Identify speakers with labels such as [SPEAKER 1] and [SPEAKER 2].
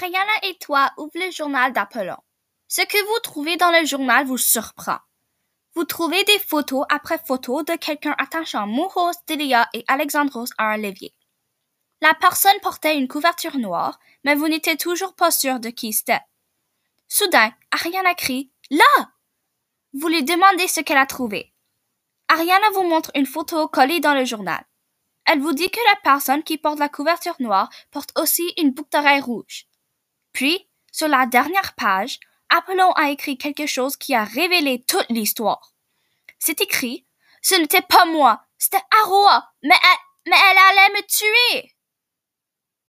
[SPEAKER 1] Ariana et toi ouvrez le journal d'Apollon. Ce que vous trouvez dans le journal vous surprend. Vous trouvez des photos après photos de quelqu'un attachant Mouros, Delia et Alexandros à un levier. La personne portait une couverture noire, mais vous n'étiez toujours pas sûr de qui c'était. Soudain, Ariana crie Là! Vous lui demandez ce qu'elle a trouvé. Ariana vous montre une photo collée dans le journal. Elle vous dit que la personne qui porte la couverture noire porte aussi une boucle d'oreille rouge. Puis, sur la dernière page, Apollon a écrit quelque chose qui a révélé toute l'histoire. C'est écrit Ce n'était pas moi, c'était Aroa, mais elle, mais elle allait me tuer.